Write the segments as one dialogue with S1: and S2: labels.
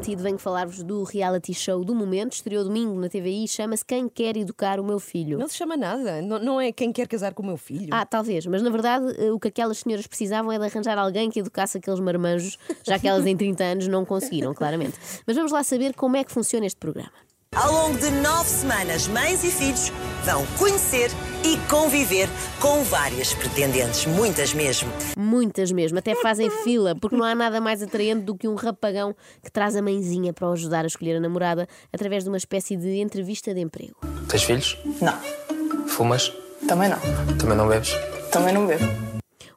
S1: Garantido, venho falar-vos do reality show do momento. Estreou domingo na TVI, chama-se Quem Quer Educar o Meu Filho.
S2: Não se chama nada. Não, não é quem quer casar com o meu filho.
S1: Ah, talvez, mas na verdade eh, o que aquelas senhoras precisavam é de arranjar alguém que educasse aqueles marmanjos, já que elas em 30 anos não conseguiram, claramente. Mas vamos lá saber como é que funciona este programa.
S3: Ao longo de nove semanas, mães e filhos vão conhecer e conviver com várias pretendentes, muitas mesmo.
S1: Muitas mesmo, até fazem fila, porque não há nada mais atraente do que um rapagão que traz a mãezinha para o ajudar a escolher a namorada através de uma espécie de entrevista de emprego.
S4: Tens filhos?
S5: Não,
S4: Fumas?
S5: também não.
S4: Também não bebes?
S5: Também não bebo.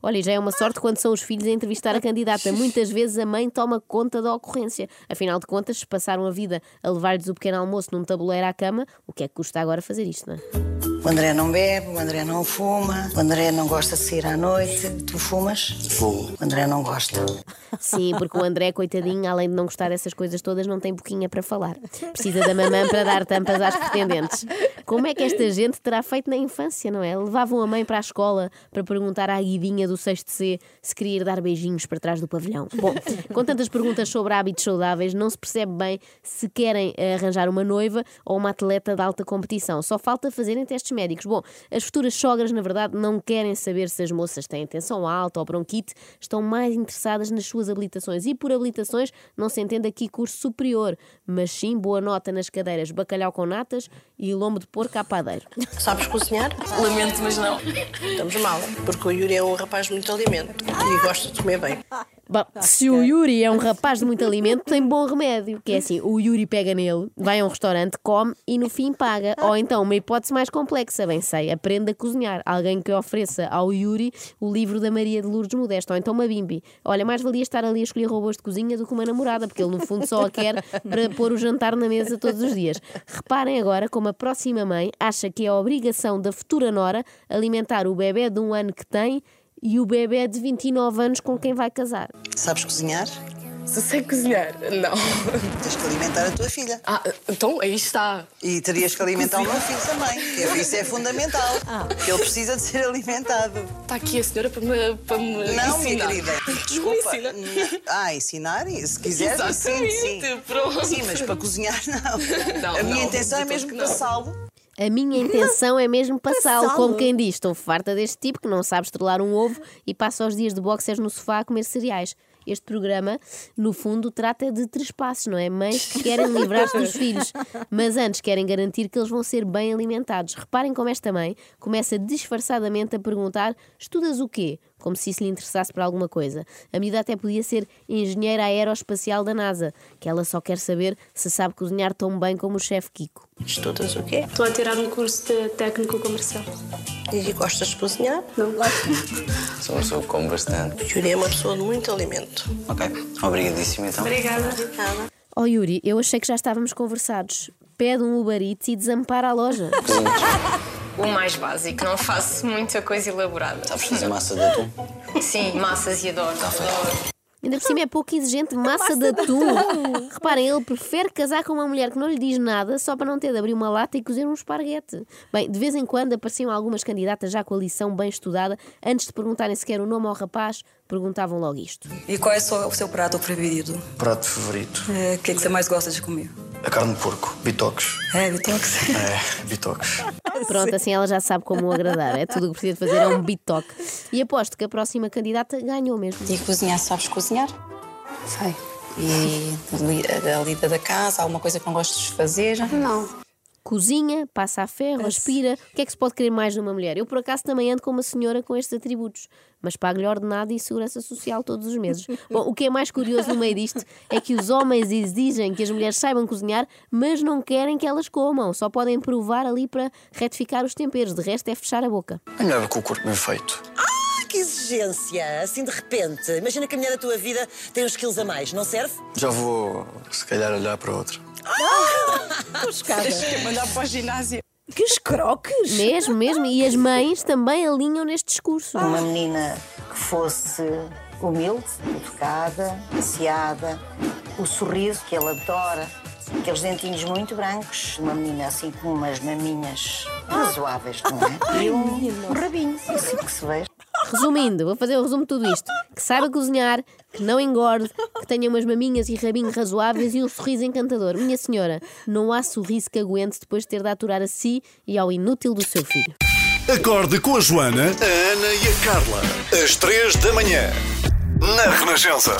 S1: Olha, já é uma sorte quando são os filhos a entrevistar a candidata. Muitas vezes a mãe toma conta da ocorrência. Afinal de contas, passaram a vida a levar-lhes o pequeno almoço num tabuleiro à cama, o que é que custa agora fazer isto, não é?
S6: O André não bebe, o André não fuma, o André não gosta de sair à noite. Tu fumas?
S4: Fumo.
S6: O André não gosta.
S1: Sim, porque o André, coitadinho, além de não gostar dessas coisas todas, não tem boquinha para falar. Precisa da mamã para dar tampas às pretendentes. Como é que esta gente terá feito na infância, não é? Levavam a mãe para a escola para perguntar à guidinha do 6 C se queria ir dar beijinhos para trás do pavilhão. Bom, com tantas perguntas sobre hábitos saudáveis, não se percebe bem se querem arranjar uma noiva ou uma atleta de alta competição. Só falta fazerem testes médicos. Bom, as futuras sogras, na verdade, não querem saber se as moças têm tensão alta ou bronquite, estão mais interessadas nas suas habilitações. E por habilitações não se entende aqui curso superior, mas sim boa nota nas cadeiras bacalhau com natas e lombo de porco à padeiro.
S7: Sabes cozinhar?
S5: Lamento, mas não.
S7: Estamos mal, porque o Yuri é um rapaz de muito alimento e gosta de comer bem.
S1: Bom, se o Yuri é um rapaz de muito alimento, tem bom remédio. Que é assim, o Yuri pega nele, vai a um restaurante, come e no fim paga. Ou então, uma hipótese mais complexa, bem sei, aprenda a cozinhar. Alguém que ofereça ao Yuri o livro da Maria de Lourdes Modesto. Ou então uma bimbi. Olha, mais valia estar ali a escolher robôs de cozinha do que uma namorada, porque ele no fundo só a quer para pôr o jantar na mesa todos os dias. Reparem agora como a próxima mãe acha que é a obrigação da futura nora alimentar o bebê de um ano que tem e o bebê de 29 anos com quem vai casar.
S6: Sabes cozinhar?
S5: Se sei cozinhar, não.
S6: Tens que alimentar a tua filha.
S5: Ah, então aí está.
S6: E terias que alimentar o meu filho também. que Isso é fundamental. Porque ele precisa de ser alimentado.
S5: Está aqui a senhora para me, para me
S6: Não, minha
S5: ensinar.
S6: querida.
S5: Me
S6: Desculpa.
S5: ensina.
S6: Ah, ensinar? Se quiseres, sim.
S5: Exatamente, pronto.
S6: Sim, mas para cozinhar, não.
S5: Não,
S6: a minha
S5: não,
S6: intenção é mesmo passá-lo.
S1: A minha intenção é mesmo passá-lo, como quem diz. Estou farta deste tipo que não sabe estrelar um ovo e passa os dias de boxers no sofá a comer cereais. Este programa, no fundo, trata de três passos, não é? Mães que querem livrar-se dos filhos, mas antes querem garantir que eles vão ser bem alimentados. Reparem como esta mãe começa disfarçadamente a perguntar: estudas o quê? Como se isso lhe interessasse para alguma coisa. A miúda até podia ser engenheira aeroespacial da NASA, que ela só quer saber se sabe cozinhar tão bem como o chefe Kiko.
S7: Estudas o quê?
S8: Estou a tirar um curso de técnico comercial.
S7: E gostas de cozinhar?
S8: Não gosto.
S4: Sou uma pessoa que come bastante.
S7: O Yuri é uma pessoa de muito alimento.
S4: Ok. Obrigadíssimo então.
S8: Obrigada.
S1: Oh Yuri, eu achei que já estávamos conversados. Pede um Uber Eats e desampara a loja.
S9: O mais básico, não faço muita coisa elaborada.
S4: Sabes fazer massa de atum?
S9: Sim, massas e adoro. adoro.
S1: Ainda por cima é pouco exigente, massa de atum. Reparem, ele prefere casar com uma mulher que não lhe diz nada só para não ter de abrir uma lata e cozer um esparguete. Bem, de vez em quando apareciam algumas candidatas já com a lição bem estudada. Antes de perguntarem sequer o nome ao rapaz, perguntavam logo isto.
S10: E qual é o seu, prato preferido?
S4: Prato favorito.
S10: É, O que, é que você mais gosta de comer?
S4: A carne de porco. Bitoques.
S10: É, Bitox?
S4: É, bitoques.
S1: Pronto, assim ela já sabe como o agradar. É tudo o que precisa de fazer, é um bitoque. E aposto que a próxima candidata ganhou mesmo.
S5: E cozinhar, sabes cozinhar?
S10: Sei.
S5: E a lida da casa, alguma coisa que não gostes de fazer?
S8: Não.
S1: Cozinha, passa a ferro, aspira. O que é que se pode querer mais numa mulher? Eu, por acaso, também ando com uma senhora com estes atributos, mas pago-lhe ordenado e segurança social todos os meses. Bom, o que é mais curioso no meio disto é que os homens exigem que as mulheres saibam cozinhar, mas não querem que elas comam. Só podem provar ali para retificar os temperos. De resto, é fechar a boca.
S4: É melhor com o corpo bem feito.
S3: Ah, que exigência! Assim de repente. Imagina que a mulher da tua vida tem uns quilos a mais, não serve?
S4: Já vou, se calhar, olhar para outra.
S5: Quer mandar para o ginásio?
S2: Que escroques!
S1: Mesmo, mesmo. E as mães também alinham neste discurso.
S6: Uma menina que fosse humilde, educada, passeada, o sorriso que ele adora, aqueles dentinhos muito brancos, uma menina assim com umas maminhas razoáveis, não é? E um, um rabinho, assim que se veja.
S1: Resumindo, vou fazer o resumo de tudo isto: que saiba cozinhar, que não engorde, que tenha umas maminhas e rabinho razoáveis e um sorriso encantador. Minha senhora, não há sorriso que aguente depois de ter de aturar a si e ao inútil do seu filho.
S11: Acorde com a Joana, a Ana e a Carla. Às três da manhã. Na Renascença.